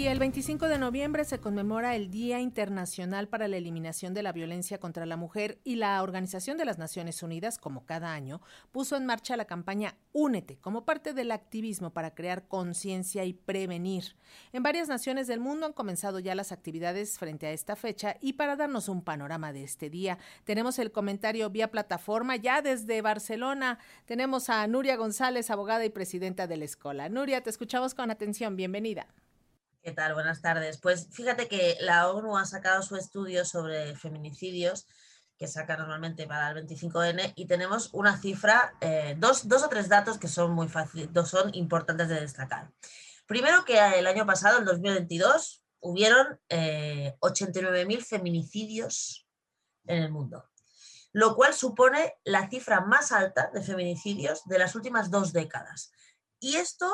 Y el 25 de noviembre se conmemora el Día Internacional para la Eliminación de la Violencia contra la Mujer y la Organización de las Naciones Unidas, como cada año, puso en marcha la campaña Únete como parte del activismo para crear conciencia y prevenir. En varias naciones del mundo han comenzado ya las actividades frente a esta fecha y para darnos un panorama de este día, tenemos el comentario vía plataforma ya desde Barcelona. Tenemos a Nuria González, abogada y presidenta de la Escola. Nuria, te escuchamos con atención. Bienvenida. ¿Qué tal? Buenas tardes. Pues fíjate que la ONU ha sacado su estudio sobre feminicidios que saca normalmente para el 25N y tenemos una cifra, eh, dos, o tres datos que son muy fáciles, son importantes de destacar. Primero que el año pasado, en 2022, hubieron 89.000 eh, feminicidios en el mundo, lo cual supone la cifra más alta de feminicidios de las últimas dos décadas. Y esto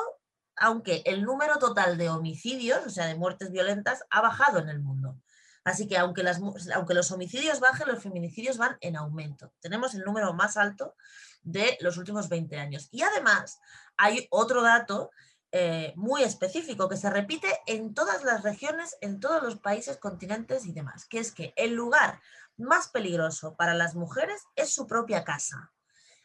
aunque el número total de homicidios, o sea, de muertes violentas, ha bajado en el mundo. Así que aunque, los homicidios bajen, los feminicidios van en aumento. Tenemos el número más alto de los últimos 20 años. Y además hay otro dato eh, muy específico que se repite en todas las regiones, en todos los países, continentes y demás, que es que el lugar más peligroso para las mujeres es su propia casa.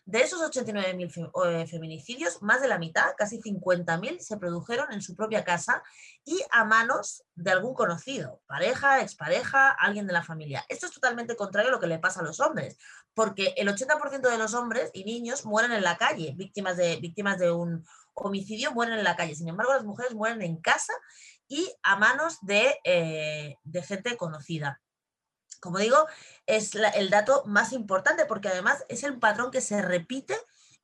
De esos 89.000 eh, feminicidios, más de la mitad, casi 50.000, se produjeron en su propia casa y a manos de algún conocido, pareja, expareja, alguien de la familia. Esto es totalmente contrario a lo que le pasa a los hombres, porque el 80% de los hombres y niños mueren en la calle, víctimas de, víctimas de un homicidio mueren en la calle. Sin embargo, las mujeres mueren en casa y a manos de, eh, de gente conocida como digo, es el dato más importante porque además es el patrón que se repite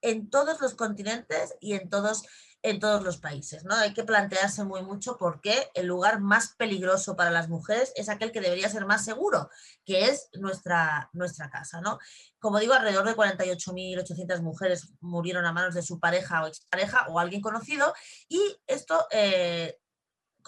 en todos los continentes y en todos, en todos los países. ¿no? Hay que plantearse muy mucho por qué el lugar más peligroso para las mujeres es aquel que debería ser más seguro, que es nuestra, nuestra casa. ¿no? Como digo, alrededor de 48.800 mujeres murieron a manos de su pareja o expareja o alguien conocido y esto... Eh,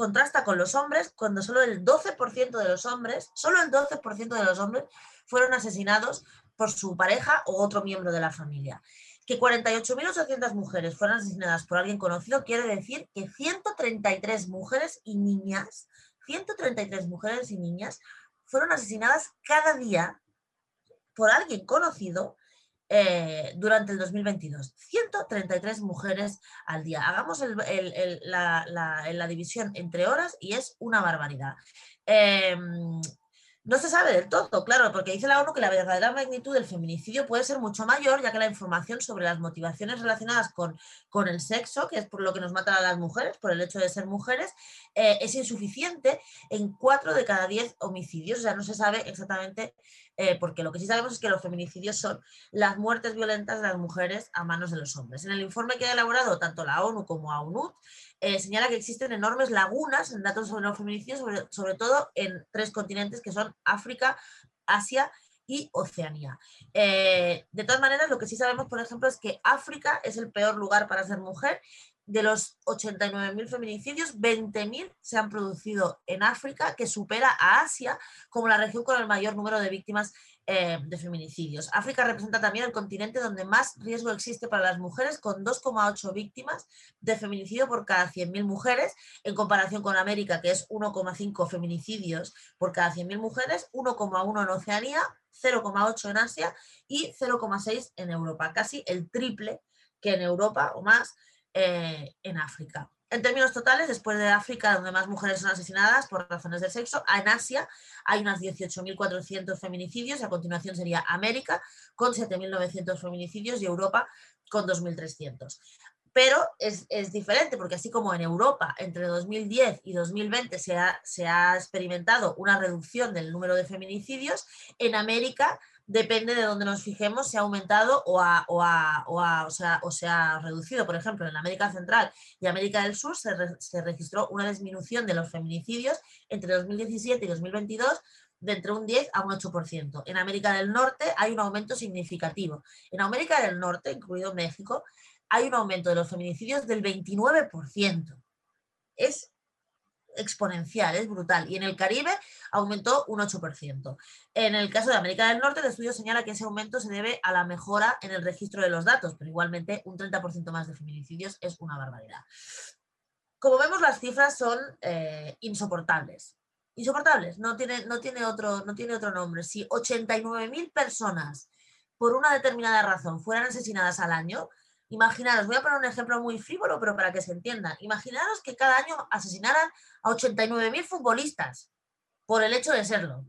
contrasta con los hombres cuando solo el 12% de los hombres, solo el 12% de los hombres fueron asesinados por su pareja o otro miembro de la familia. Que 48.800 mujeres fueron asesinadas por alguien conocido quiere decir que 133 mujeres y niñas, 133 mujeres y niñas fueron asesinadas cada día por alguien conocido eh, durante el 2022. 133 mujeres al día. Hagamos la, división entre horas y es una barbaridad. Em, no se sabe del todo, claro, porque dice la ONU que la verdadera magnitud del feminicidio puede ser mucho mayor, ya que la información sobre las motivaciones relacionadas con, con el sexo, que es por lo que nos matan a las mujeres, por el hecho de ser mujeres, eh, es insuficiente en 4 de cada 10 homicidios. O sea, no se sabe exactamente eh, porque lo que sí sabemos es que los feminicidios son las muertes violentas de las mujeres a manos de los hombres. En el informe que ha elaborado tanto la ONU como AUNUT, eh, señala que existen enormes lagunas en datos sobre los feminicidios, sobre, todo en tres continentes que son África, Asia y Oceanía. Eh, de todas maneras, lo que sí sabemos, por ejemplo, es que África es el peor lugar para ser mujer. De los 89.000 feminicidios, 20.000 se han producido en África, que supera a Asia como la región con el mayor número de víctimas eh, de feminicidios. África representa también el continente donde más riesgo existe para las mujeres, con 2,8 víctimas de feminicidio por cada 100.000 mujeres, en comparación con América, que es 1,5 feminicidios por cada 100.000 mujeres, 1,1 en Oceanía, 0,8 en Asia y 0,6 en Europa, casi el triple que en Europa o más eh, en África. En términos totales, después de África, donde más mujeres son asesinadas por razones de sexo, en Asia hay unas 18.400 feminicidios y a continuación sería América con 7.900 feminicidios y Europa con 2.300. Pero es, diferente porque así como en Europa entre 2010 y 2020 se ha, se ha experimentado una reducción del número de feminicidios, en América depende de dónde nos fijemos, se ha aumentado o, o, o, sea, o se ha reducido. Por ejemplo, en América Central y América del Sur se, se, registró una disminución de los feminicidios entre 2017 y 2022 de entre un 10 a un 8%. En América del Norte hay un aumento significativo. En América del Norte, incluido México, hay un aumento de los feminicidios del 29%. Es exponencial, es brutal. Y en el Caribe aumentó un 8%. En el caso de América del Norte, el estudio señala que ese aumento se debe a la mejora en el registro de los datos, pero igualmente un 30% más de feminicidios es una barbaridad. Como vemos, las cifras son eh, insoportables. Insoportables, no tiene, no, tiene otro, no tiene otro nombre. Si 89.000 personas, por una determinada razón, fueran asesinadas al año, Imaginaros, voy a poner un ejemplo muy frívolo, pero para que se entienda. Imaginaros que cada año asesinaran a 89.000 futbolistas por el hecho de serlo,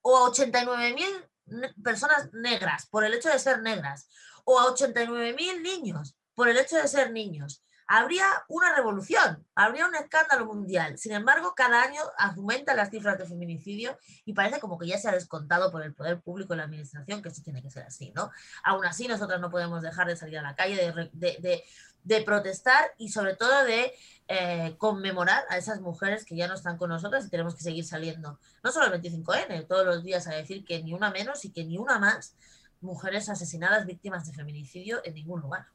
o a 89.000 personas negras por el hecho de ser negras, o a 89.000 niños por el hecho de ser niños habría una revolución, habría un escándalo mundial. Sin embargo, cada año aumentan las cifras de feminicidio y parece como que ya se ha descontado por el poder público y la administración, que eso tiene que ser así, ¿no? Aún así, nosotras no podemos dejar de salir a la calle, de, protestar y sobre todo de eh, conmemorar a esas mujeres que ya no están con nosotras y tenemos que seguir saliendo, no solo el 25N, todos los días a decir que ni una menos y que ni una más mujeres asesinadas víctimas de feminicidio en ningún lugar.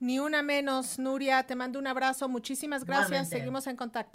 Ni una menos, Nuria, te mando un abrazo, muchísimas gracias, seguimos en contacto.